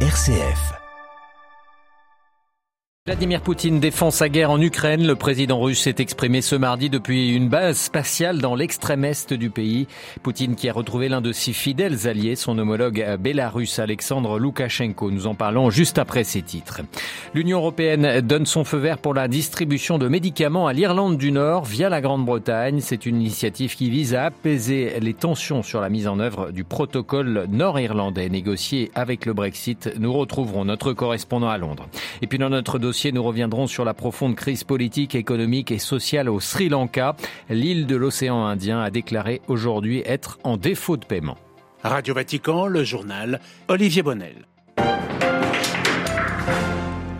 RCF. Vladimir Poutine défend sa guerre en Ukraine. Le président russe s'est exprimé ce mardi depuis une base spatiale dans l'extrême est du pays. Poutine qui a retrouvé l'un de ses fidèles alliés, son homologue bélarusse Alexandre Loukachenko. Nous en parlons juste après ces titres. L'Union européenne donne son feu vert pour la distribution de médicaments à l'Irlande du Nord via la Grande-Bretagne. C'est une initiative qui vise à apaiser les tensions sur la mise en œuvre du protocole nord-irlandais négocié avec le Brexit. Nous retrouverons notre correspondant à Londres. Nous reviendrons sur la profonde crise politique, économique et sociale au Sri Lanka. L'île de l'océan Indien a déclaré aujourd'hui être en défaut de paiement. Radio Vatican, le journal Olivier Bonnel.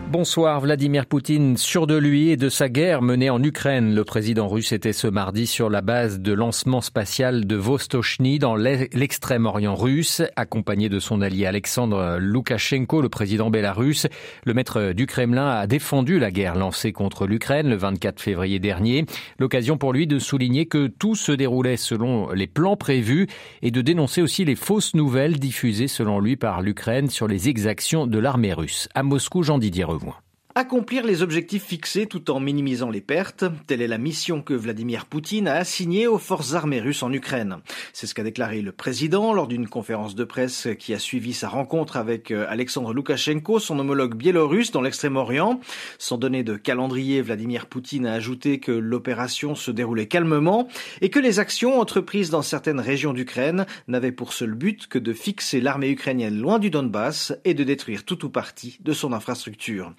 Bonsoir. Vladimir Poutine, sûr de lui et de sa guerre menée en Ukraine. Le président russe était ce mardi sur la base de lancement spatial de Vostochny dans l'extrême-orient russe, accompagné de son allié Alexandre Loukachenko, le président bélarusse. Le maître du Kremlin a défendu la guerre lancée contre l'Ukraine le 24 février dernier. L'occasion pour lui de souligner que tout se déroulait selon les plans prévus et de dénoncer aussi les fausses nouvelles diffusées selon lui par l'Ukraine sur les exactions de l'armée russe. À Moscou, Jean Didier rejoint. Accomplir les objectifs fixés tout en minimisant les pertes, telle est la mission que Vladimir Poutine a assignée aux forces armées russes en Ukraine. C'est ce qu'a déclaré le président lors d'une conférence de presse qui a suivi sa rencontre avec euh, Alexandre Loukachenko, son homologue biélorusse dans l'extrême-orient. Sans donner de calendrier, Vladimir Poutine a ajouté que l'opération se déroulait calmement et que les actions entreprises dans certaines régions d'Ukraine n'avaient pour seul but que de fixer l'armée ukrainienne loin du Donbass et de détruire tout ou partie de son infrastructure.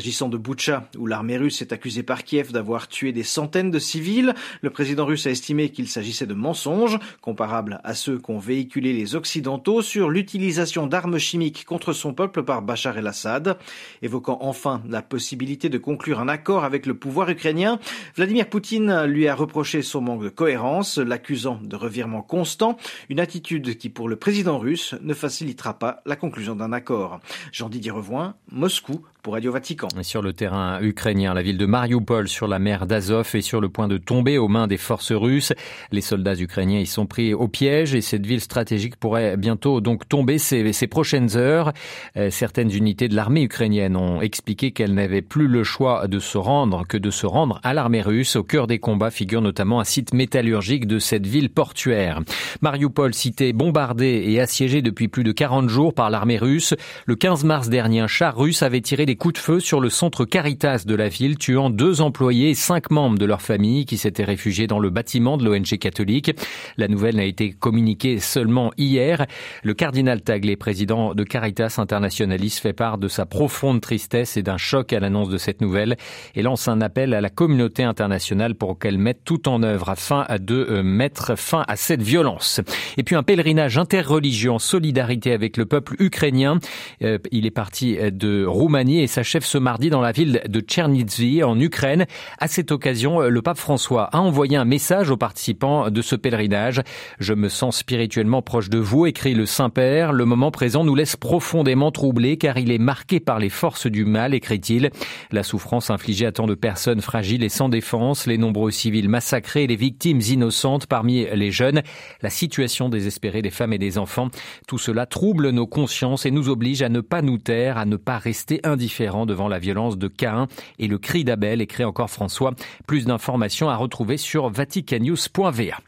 S'agissant de Boutcha, où l'armée russe est accusée par Kiev d'avoir tué des centaines de civils, le président russe a estimé qu'il s'agissait de mensonges, comparables à ceux qu'ont véhiculés les Occidentaux sur l'utilisation d'armes chimiques contre son peuple par Bachar el-Assad. Évoquant enfin la possibilité de conclure un accord avec le pouvoir ukrainien, Vladimir Poutine lui a reproché son manque de cohérence, l'accusant de revirement constant, une attitude qui pour le président russe ne facilitera pas la conclusion d'un accord. Jean-Didier Revoin, Moscou, pour Radio Vatican. Sur le terrain ukrainien, la ville de Mariupol sur la mer d'Azov est sur le point de tomber aux mains des forces russes. Les soldats ukrainiens y sont pris au piège et cette ville stratégique pourrait bientôt donc tomber ces, prochaines heures. Euh, certaines unités de l'armée ukrainienne ont expliqué qu'elles n'avaient plus le choix de se rendre que de se rendre à l'armée russe. Au cœur des combats figure notamment un site métallurgique de cette ville portuaire. Mariupol, cité bombardée et assiégée depuis plus de 40 jours par l'armée russe. Le 15 mars dernier, un char russe avait tiré des coups de feu sur le centre Caritas de la ville, tuant deux employés et cinq membres de leur famille qui s'étaient réfugiés dans le bâtiment de l'ONG catholique. La nouvelle n'a été communiquée seulement hier. Le cardinal Taglé, président de Caritas Internationalis, fait part de sa profonde tristesse et d'un choc à l'annonce de cette nouvelle et lance un appel à la communauté internationale pour qu'elle mette tout en œuvre afin de euh, mettre fin à cette violence. Et puis un pèlerinage interreligieux en solidarité avec le peuple ukrainien. Euh, il est parti de Roumanie et s'achève ce mardi dans la ville de Tchernivtsi en Ukraine. À cette occasion, le pape François a envoyé un message aux participants de ce pèlerinage. Je me sens spirituellement proche de vous, écrit le Saint-Père. Le moment présent nous laisse profondément troublés car il est marqué par les forces du mal, écrit-il. La souffrance infligée à tant de personnes fragiles et sans défense, les nombreux civils massacrés les victimes innocentes parmi les jeunes, la situation désespérée des femmes et des enfants, tout cela trouble nos consciences et nous oblige à ne pas nous taire, à ne pas rester indifférents devant la violence de Cain et le cri d'Abel, écrit encore François. Plus d'informations à retrouver sur vaticannews.va.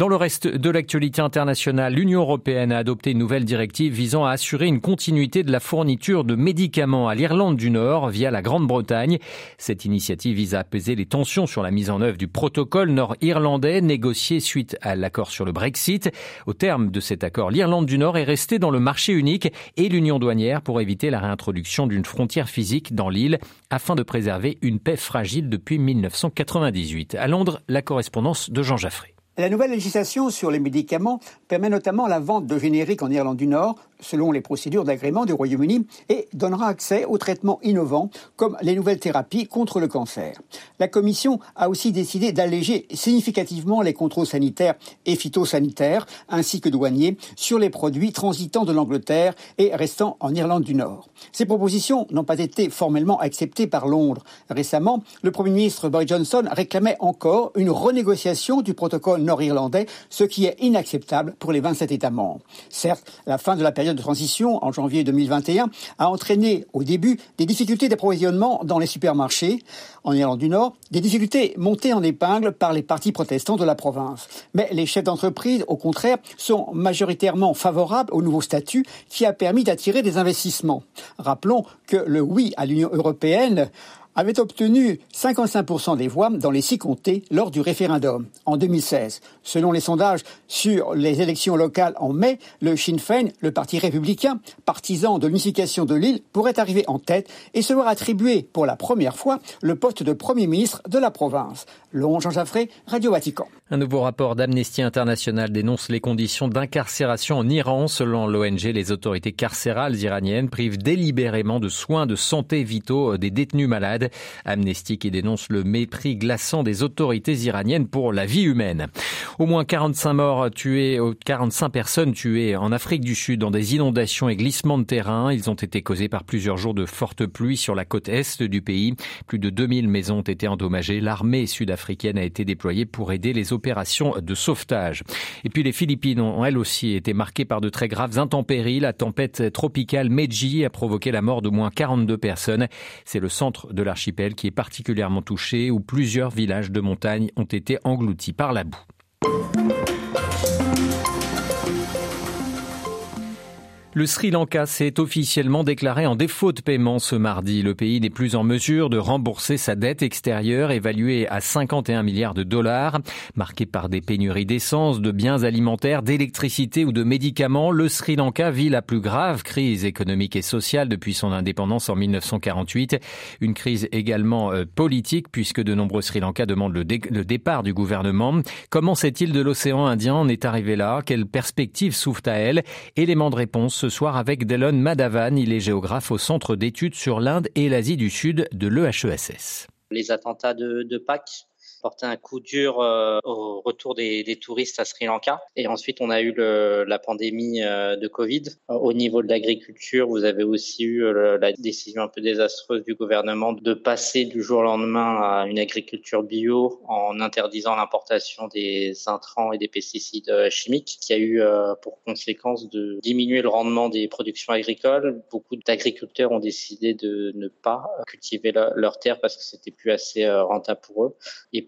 Dans le reste de l'actualité internationale, l'Union européenne a adopté une nouvelle directive visant à assurer une continuité de la fourniture de médicaments à l'Irlande du Nord via la Grande-Bretagne. Cette initiative vise à apaiser les tensions sur la mise en œuvre du protocole nord-irlandais négocié suite à l'accord sur le Brexit. Au terme de cet accord, l'Irlande du Nord est restée dans le marché unique et l'union douanière pour éviter la réintroduction d'une frontière physique dans l'île afin de préserver une paix fragile depuis 1998. À Londres, la correspondance de Jean Jaffré. La nouvelle législation sur les médicaments permet notamment la vente de génériques en Irlande du Nord, selon les procédures d'agrément du Royaume-Uni, et donnera accès aux traitements innovants comme les nouvelles thérapies contre le cancer. La Commission a aussi décidé d'alléger significativement les contrôles sanitaires et phytosanitaires, ainsi que douaniers, sur les produits transitant de l'Angleterre et restant en Irlande du Nord. Ces propositions n'ont pas été formellement acceptées par Londres. Récemment, le Premier ministre Boris Johnson réclamait encore une renégociation du protocole nord-irlandais, ce qui est inacceptable pour les 27 États membres. Certes, la fin de la période de transition en janvier 2021 a entraîné au début des difficultés d'approvisionnement dans les supermarchés en Irlande du Nord, des difficultés montées en épingle par les partis protestants de la province. Mais les chefs d'entreprise, au contraire, sont majoritairement favorables au nouveau statut qui a permis d'attirer des investissements. Rappelons que le oui à l'Union européenne avait obtenu 55% des voix dans les six comtés lors du référendum en 2016. Selon les sondages sur les élections locales en mai, le Sinn Féin, le parti républicain, partisan de l'unification de l'île, pourrait arriver en tête et se voir attribuer pour la première fois le poste de Premier ministre de la province. Laurent Jean Jaffré, Radio Vatican. Un nouveau rapport d'Amnesty International dénonce les conditions d'incarcération en Iran. Selon l'ONG, les autorités carcérales iraniennes privent délibérément de soins de santé vitaux des détenus malades. Amnesty qui dénonce le mépris glaçant des autorités iraniennes pour la vie humaine. Au moins 45 morts tués, 45 personnes tuées en Afrique du Sud dans des inondations et glissements de terrain. Ils ont été causés par plusieurs jours de fortes pluies sur la côte est du pays. Plus de 2000 maisons ont été endommagées. L'armée sud-africaine a été déployée pour aider les opérations de sauvetage. Et puis les Philippines ont elles aussi été marquées par de très graves intempéries. La tempête tropicale Meiji a provoqué la mort d'au moins 42 personnes. C'est le centre de l'archipel qui est particulièrement touché où plusieurs villages de montagne ont été engloutis par la boue. Le Sri Lanka s'est officiellement déclaré en défaut de paiement ce mardi. Le pays n'est plus en mesure de rembourser sa dette extérieure évaluée à 51 milliards de dollars. Marqué par des pénuries d'essence, de biens alimentaires, d'électricité ou de médicaments, le Sri Lanka vit la plus grave crise économique et sociale depuis son indépendance en 1948. Une crise également euh, politique puisque de nombreux Sri Lanka demandent le, départ du gouvernement. Comment cette île de l'océan Indien en est arrivée là? Quelles perspectives s'ouvrent à elle? Élément de réponse soir avec Delon Madavan. Il est géographe au Centre d'études sur l'Inde et l'Asie du Sud de l'EHESS. Les attentats de, de Pâques porté un coup dur euh, au retour des, touristes à Sri Lanka. Et ensuite, on a eu le, la pandémie euh, de Covid. Euh, au niveau de l'agriculture, vous avez aussi eu la décision un peu désastreuse du gouvernement de passer du jour au lendemain à une agriculture bio en interdisant l'importation des intrants et des pesticides chimiques, qui a eu pour conséquence de diminuer le rendement des productions agricoles. Beaucoup d'agriculteurs ont décidé de ne pas cultiver leurs terres parce que c'était plus assez rentable pour eux.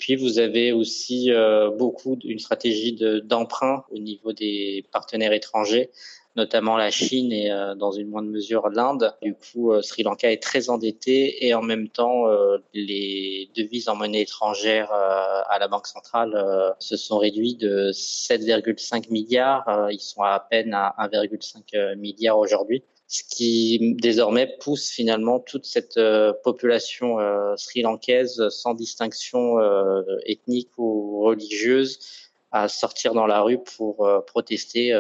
Puis vous avez aussi euh, beaucoup d'une stratégie d'emprunt au niveau des partenaires étrangers notamment la Chine et euh, dans une moindre mesure l'Inde. Du coup, euh, Sri Lanka est très endetté et en même temps, les devises en monnaie étrangère à la Banque centrale se sont réduits de 7,5 milliards. ils sont à peine à 1,5 milliard aujourd'hui ce qui désormais pousse finalement toute cette euh, population euh, sri-lankaise sans distinction euh, ethnique ou religieuse à sortir dans la rue pour protester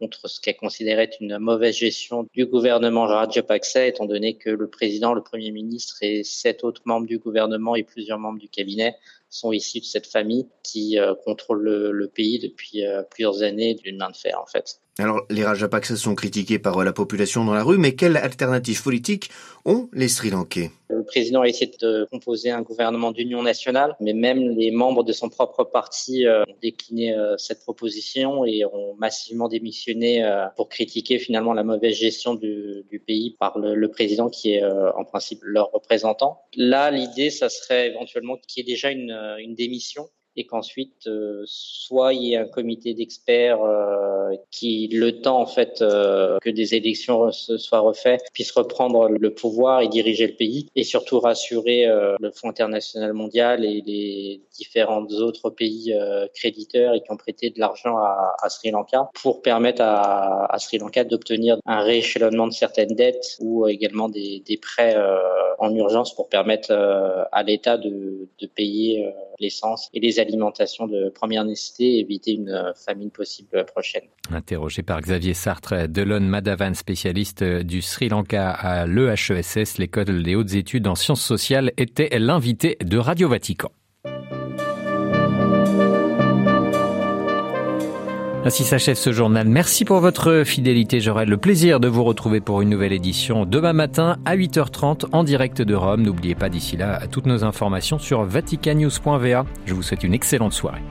contre ce qu'elle considérait une mauvaise gestion du gouvernement Rajapaksa, étant donné que le président, le premier ministre et sept autres membres du gouvernement et plusieurs membres du cabinet sont issus de cette famille qui contrôle le, le, pays depuis plusieurs années d'une main de fer, en fait. Alors, les Rajapaksa sont critiqués par euh, la population dans la rue, mais quelle alternative politique ont les Sri Lankais Le président a essayé de composer un gouvernement d'union nationale, mais même les membres de son propre parti euh, ont décliné euh, cette proposition et ont massivement démissionné pour critiquer finalement la mauvaise gestion du, du pays par le, le, président qui est en principe leur représentant. Là, l'idée, ça serait éventuellement qu'il y ait déjà une, une démission et qu'ensuite euh, soit il y ait un comité d'experts euh, qui, le temps en fait euh, que des élections se soient refaites, puisse reprendre le pouvoir et diriger le pays, et surtout rassurer le Fonds international mondial et les différents autres pays créditeurs et qui ont prêté de l'argent à, à, Sri Lanka pour permettre à, à Sri Lanka d'obtenir un rééchelonnement de certaines dettes ou également des, des prêts en urgence pour permettre à l'État de, payer l'essence et les alimentations de première nécessité et éviter une euh, famine possible prochaine. Interrogé par Xavier Sartre, Delon Madavan, spécialiste du Sri Lanka à l'EHESS, l'école des hautes études en sciences sociales, était l'invité de Radio Vatican. Ainsi s'achève ce journal. Merci pour votre fidélité. J'aurai le plaisir de vous retrouver pour une nouvelle édition demain matin à 8h30 en direct de Rome. N'oubliez pas d'ici là toutes nos informations sur vaticanews.va. Je vous souhaite une excellente soirée.